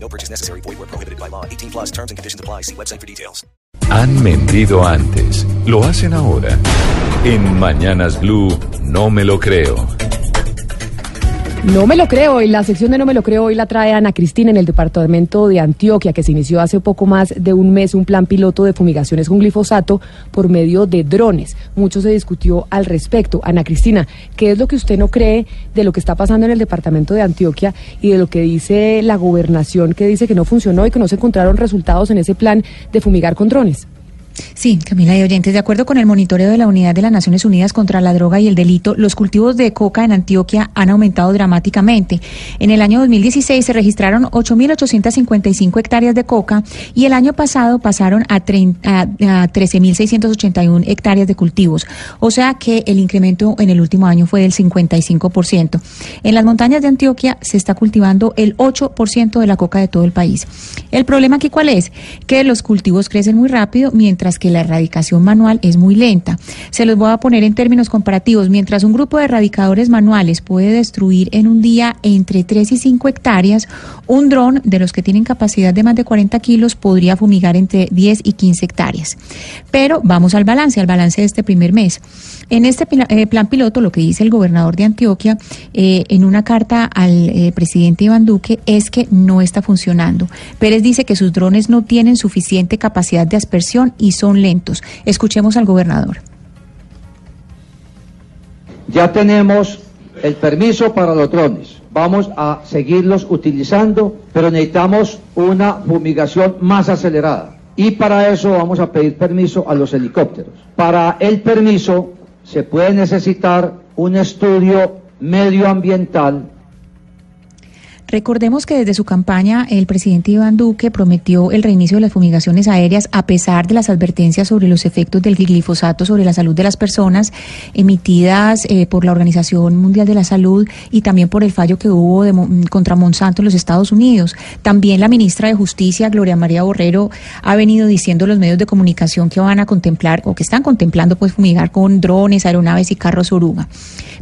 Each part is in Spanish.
No purchase necessary. Void where prohibited by law. 18 plus terms and conditions apply. See website for details. Han mentido antes, lo hacen ahora. En Mañanas Blue, no me lo creo. No me lo creo, y la sección de No me lo creo hoy la trae Ana Cristina en el departamento de Antioquia, que se inició hace poco más de un mes un plan piloto de fumigaciones con glifosato por medio de drones. Mucho se discutió al respecto. Ana Cristina, ¿qué es lo que usted no cree de lo que está pasando en el departamento de Antioquia y de lo que dice la gobernación que dice que no funcionó y que no se encontraron resultados en ese plan de fumigar con drones? Sí, Camila y oyentes, de acuerdo con el monitoreo de la Unidad de las Naciones Unidas contra la Droga y el Delito, los cultivos de coca en Antioquia han aumentado dramáticamente. En el año 2016 se registraron 8.855 hectáreas de coca y el año pasado pasaron a, 13.681 hectáreas de cultivos. O sea que el incremento en el último año fue del 55%. En las montañas de Antioquia se está cultivando el 8% de la coca de todo el país. El problema aquí cuál es? Que los cultivos crecen muy rápido mientras que la erradicación manual es muy lenta. Se los voy a poner en términos comparativos. Mientras un grupo de erradicadores manuales puede destruir en un día entre 3 y 5 hectáreas, un dron de los que tienen capacidad de más de 40 kilos podría fumigar entre 10 y 15 hectáreas. Pero vamos al balance, al balance de este primer mes. En este eh, plan piloto, lo que dice el gobernador de Antioquia eh, en una carta al eh, presidente Iván Duque es que no está funcionando. Pérez dice que sus drones no tienen suficiente capacidad de aspersión y son lentos. Escuchemos al gobernador. Ya tenemos el permiso para los drones. Vamos a seguirlos utilizando, pero necesitamos una fumigación más acelerada. Y para eso vamos a pedir permiso a los helicópteros. Para el permiso se puede necesitar un estudio medioambiental Recordemos que desde su campaña el presidente Iván Duque prometió el reinicio de las fumigaciones aéreas a pesar de las advertencias sobre los efectos del glifosato sobre la salud de las personas emitidas eh, por la Organización Mundial de la Salud y también por el fallo que hubo contra Monsanto en los Estados Unidos. También la ministra de Justicia, Gloria María Borrero, ha venido diciendo a los medios de comunicación que van a contemplar o que están contemplando pues fumigar con drones, aeronaves y carros oruga.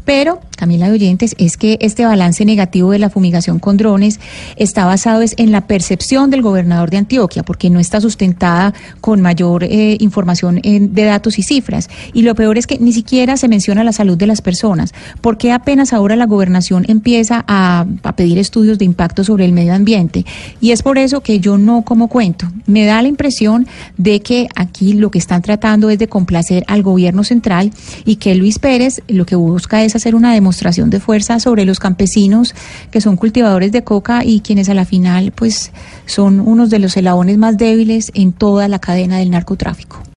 Pero, Camila de Oyentes, es que este balance negativo de la fumigación con drones está basado es en la percepción del gobernador de Antioquia, porque no está sustentada con mayor eh, información de datos y cifras. Y lo peor es que ni siquiera se menciona la salud de las personas, porque apenas ahora la gobernación empieza a pedir estudios de impacto sobre el medio ambiente. Y es por eso que yo no como cuento. Me da la impresión de que aquí lo que están tratando es de complacer al gobierno central y que Luis Pérez lo que busca es hacer una demostración de fuerza sobre los campesinos que son cultivadores de coca y quienes a la final pues son unos de los eslabones más débiles en toda la cadena del narcotráfico.